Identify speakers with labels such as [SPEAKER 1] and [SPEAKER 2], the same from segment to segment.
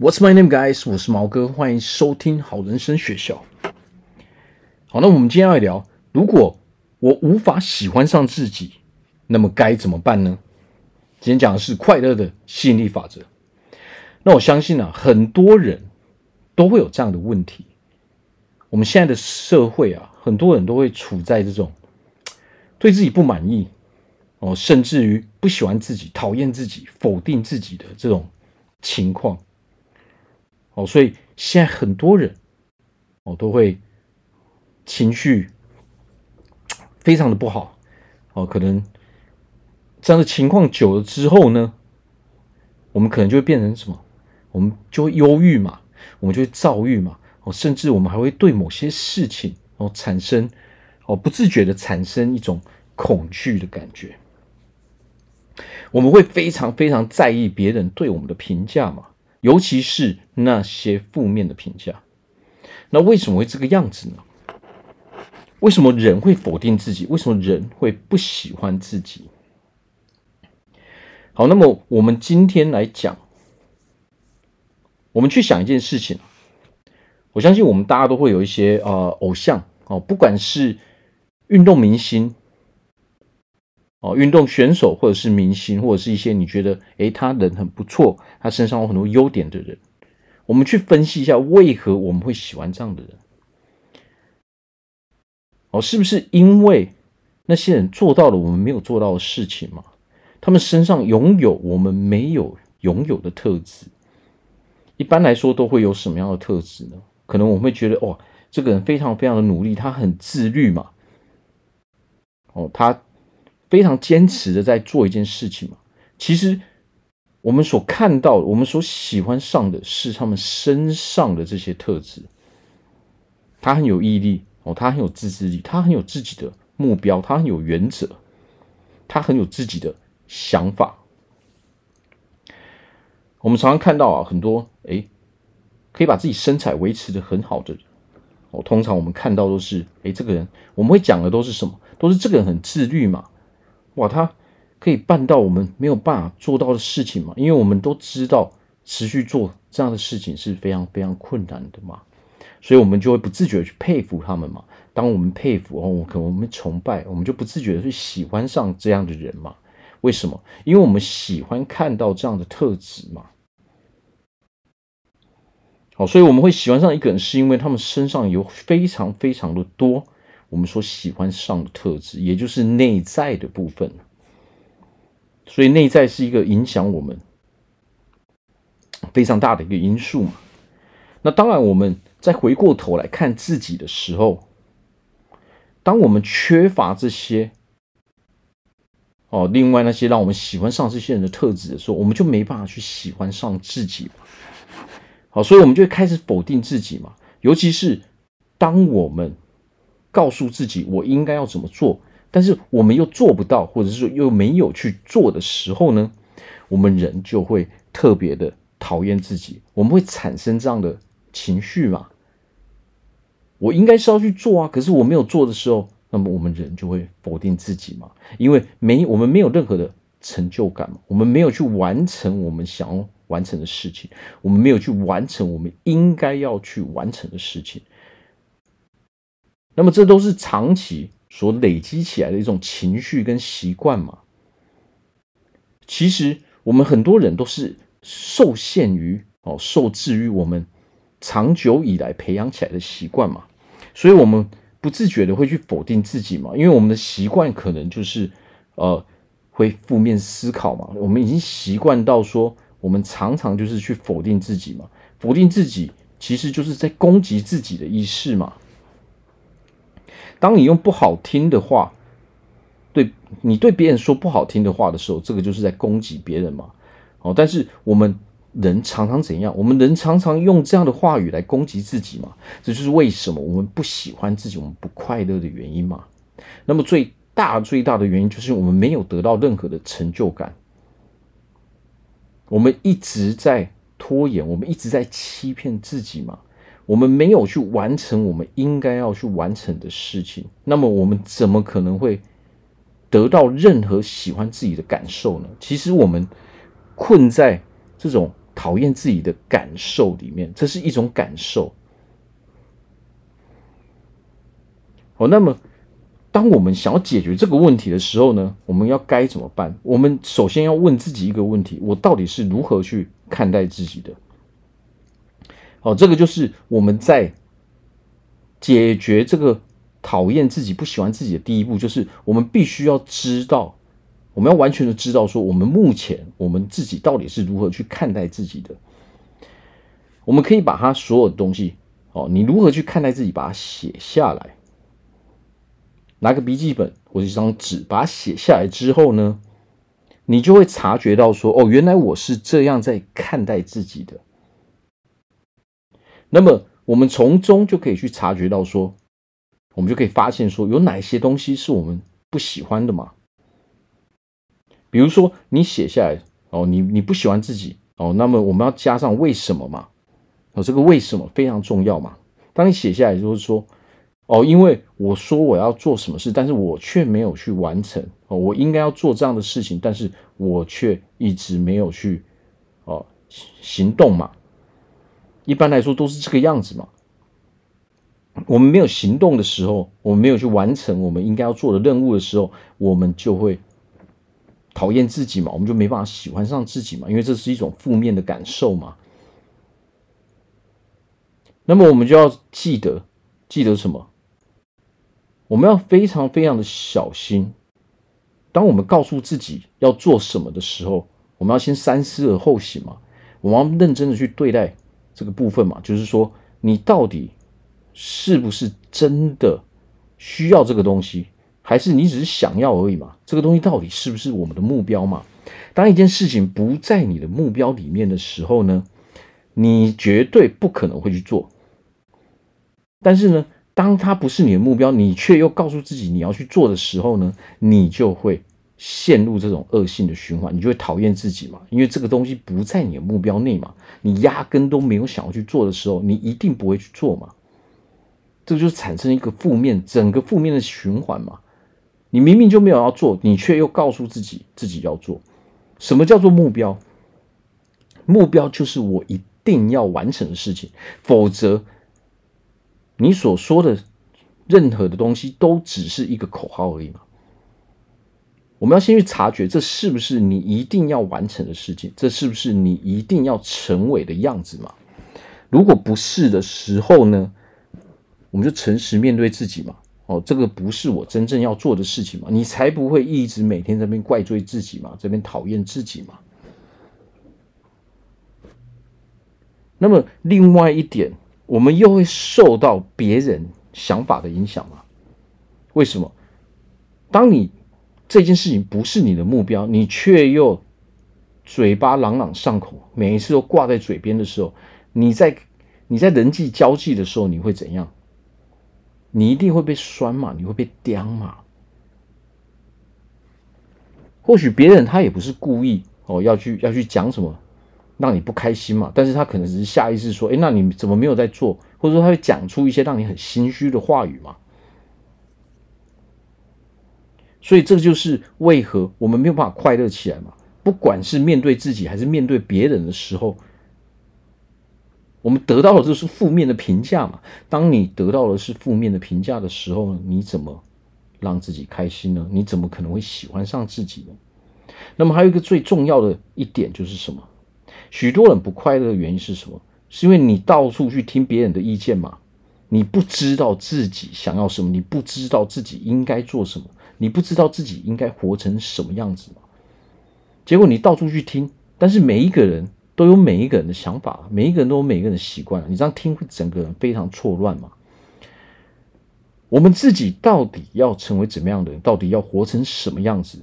[SPEAKER 1] What's my name, guys？我是毛哥，欢迎收听好人生学校。好，那我们今天要聊，如果我无法喜欢上自己，那么该怎么办呢？今天讲的是快乐的吸引力法则。那我相信啊，很多人都会有这样的问题。我们现在的社会啊，很多人都会处在这种对自己不满意哦，甚至于不喜欢自己、讨厌自己、否定自己的这种情况。哦，所以现在很多人哦都会情绪非常的不好哦，可能这样的情况久了之后呢，我们可能就会变成什么？我们就会忧郁嘛，我们就会躁郁嘛，哦，甚至我们还会对某些事情哦产生哦不自觉的产生一种恐惧的感觉，我们会非常非常在意别人对我们的评价嘛。尤其是那些负面的评价，那为什么会这个样子呢？为什么人会否定自己？为什么人会不喜欢自己？好，那么我们今天来讲，我们去想一件事情。我相信我们大家都会有一些呃偶像哦，不管是运动明星。哦，运动选手或者是明星，或者是一些你觉得诶他人很不错，他身上有很多优点的人，我们去分析一下为何我们会喜欢这样的人。哦，是不是因为那些人做到了我们没有做到的事情嘛？他们身上拥有我们没有拥有的特质。一般来说都会有什么样的特质呢？可能我们会觉得哇，这个人非常非常的努力，他很自律嘛。哦，他。非常坚持的在做一件事情嘛，其实我们所看到、我们所喜欢上的是他们身上的这些特质。他很有毅力哦，他很有自制力，他很有自己的目标，他很有原则，他很有自己的想法。我们常常看到啊，很多诶可以把自己身材维持的很好的人哦，通常我们看到都是诶这个人我们会讲的都是什么？都是这个人很自律嘛。哇，他可以办到我们没有办法做到的事情嘛？因为我们都知道，持续做这样的事情是非常非常困难的嘛，所以我们就会不自觉的去佩服他们嘛。当我们佩服哦，可能我们崇拜，我们就不自觉的去喜欢上这样的人嘛。为什么？因为我们喜欢看到这样的特质嘛。好，所以我们会喜欢上一个人，是因为他们身上有非常非常的多。我们所喜欢上的特质，也就是内在的部分，所以内在是一个影响我们非常大的一个因素嘛。那当然，我们再回过头来看自己的时候，当我们缺乏这些哦，另外那些让我们喜欢上这些人的特质的时候，我们就没办法去喜欢上自己。好，所以我们就开始否定自己嘛。尤其是当我们告诉自己我应该要怎么做，但是我们又做不到，或者是说又没有去做的时候呢，我们人就会特别的讨厌自己，我们会产生这样的情绪嘛。我应该是要去做啊，可是我没有做的时候，那么我们人就会否定自己嘛，因为没我们没有任何的成就感嘛，我们没有去完成我们想要完成的事情，我们没有去完成我们应该要去完成的事情。那么这都是长期所累积起来的一种情绪跟习惯嘛。其实我们很多人都是受限于哦，受制于我们长久以来培养起来的习惯嘛，所以我们不自觉的会去否定自己嘛，因为我们的习惯可能就是呃会负面思考嘛，我们已经习惯到说，我们常常就是去否定自己嘛，否定自己其实就是在攻击自己的意识嘛。当你用不好听的话，对你对别人说不好听的话的时候，这个就是在攻击别人嘛。哦，但是我们人常常怎样？我们人常常用这样的话语来攻击自己嘛。这就是为什么我们不喜欢自己，我们不快乐的原因嘛。那么最大最大的原因就是我们没有得到任何的成就感，我们一直在拖延，我们一直在欺骗自己嘛。我们没有去完成我们应该要去完成的事情，那么我们怎么可能会得到任何喜欢自己的感受呢？其实我们困在这种讨厌自己的感受里面，这是一种感受。哦，那么当我们想要解决这个问题的时候呢，我们要该怎么办？我们首先要问自己一个问题：我到底是如何去看待自己的？好，这个就是我们在解决这个讨厌自己、不喜欢自己的第一步，就是我们必须要知道，我们要完全的知道说，我们目前我们自己到底是如何去看待自己的。我们可以把它所有的东西，哦，你如何去看待自己，把它写下来。拿个笔记本或者一张纸，把它写下来之后呢，你就会察觉到说，哦，原来我是这样在看待自己的。那么，我们从中就可以去察觉到说，我们就可以发现说，有哪些东西是我们不喜欢的嘛？比如说，你写下来哦，你你不喜欢自己哦，那么我们要加上为什么嘛？哦，这个为什么非常重要嘛？当你写下来就是说。哦，因为我说我要做什么事，但是我却没有去完成。哦，我应该要做这样的事情，但是我却一直没有去哦行动嘛。一般来说都是这个样子嘛。我们没有行动的时候，我们没有去完成我们应该要做的任务的时候，我们就会讨厌自己嘛，我们就没办法喜欢上自己嘛，因为这是一种负面的感受嘛。那么我们就要记得，记得什么？我们要非常非常的小心。当我们告诉自己要做什么的时候，我们要先三思而后行嘛。我们要认真的去对待这个部分嘛，就是说，你到底是不是真的需要这个东西，还是你只是想要而已嘛？这个东西到底是不是我们的目标嘛？当一件事情不在你的目标里面的时候呢，你绝对不可能会去做。但是呢，当它不是你的目标，你却又告诉自己你要去做的时候呢，你就会陷入这种恶性的循环，你就会讨厌自己嘛。因为这个东西不在你的目标内嘛，你压根都没有想要去做的时候，你一定不会去做嘛。这就是产生一个负面，整个负面的循环嘛。你明明就没有要做，你却又告诉自己自己要做。什么叫做目标？目标就是我一定要完成的事情，否则。你所说的任何的东西都只是一个口号而已嘛。我们要先去察觉，这是不是你一定要完成的事情？这是不是你一定要成为的样子嘛？如果不是的时候呢，我们就诚实面对自己嘛。哦，这个不是我真正要做的事情嘛，你才不会一直每天在这边怪罪自己嘛，这边讨厌自己嘛。那么另外一点。我们又会受到别人想法的影响吗？为什么？当你这件事情不是你的目标，你却又嘴巴朗朗上口，每一次都挂在嘴边的时候，你在你在人际交际的时候，你会怎样？你一定会被酸嘛？你会被刁嘛？或许别人他也不是故意哦，要去要去讲什么。让你不开心嘛？但是他可能只是下意识说：“哎，那你怎么没有在做？”或者说他会讲出一些让你很心虚的话语嘛？所以这就是为何我们没有办法快乐起来嘛？不管是面对自己还是面对别人的时候，我们得到的就是负面的评价嘛。当你得到的是负面的评价的时候，你怎么让自己开心呢？你怎么可能会喜欢上自己呢？那么还有一个最重要的一点就是什么？许多人不快乐的原因是什么？是因为你到处去听别人的意见嘛？你不知道自己想要什么，你不知道自己应该做什么，你不知道自己应该活成什么样子嘛？结果你到处去听，但是每一个人都有每一个人的想法，每一个人都有每一个人的习惯，你这样听会整个人非常错乱嘛？我们自己到底要成为怎么样的人？到底要活成什么样子？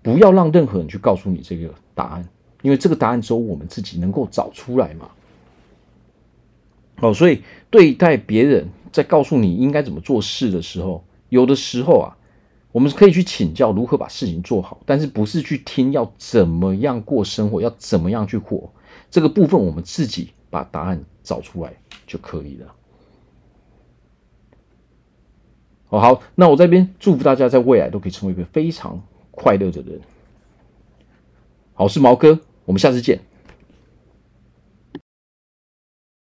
[SPEAKER 1] 不要让任何人去告诉你这个答案。因为这个答案只有我们自己能够找出来嘛。哦，所以对待别人在告诉你应该怎么做事的时候，有的时候啊，我们可以去请教如何把事情做好，但是不是去听要怎么样过生活，要怎么样去活。这个部分我们自己把答案找出来就可以了。哦，好，那我这边祝福大家在未来都可以成为一个非常快乐的人。好，我是毛哥。我们下次见。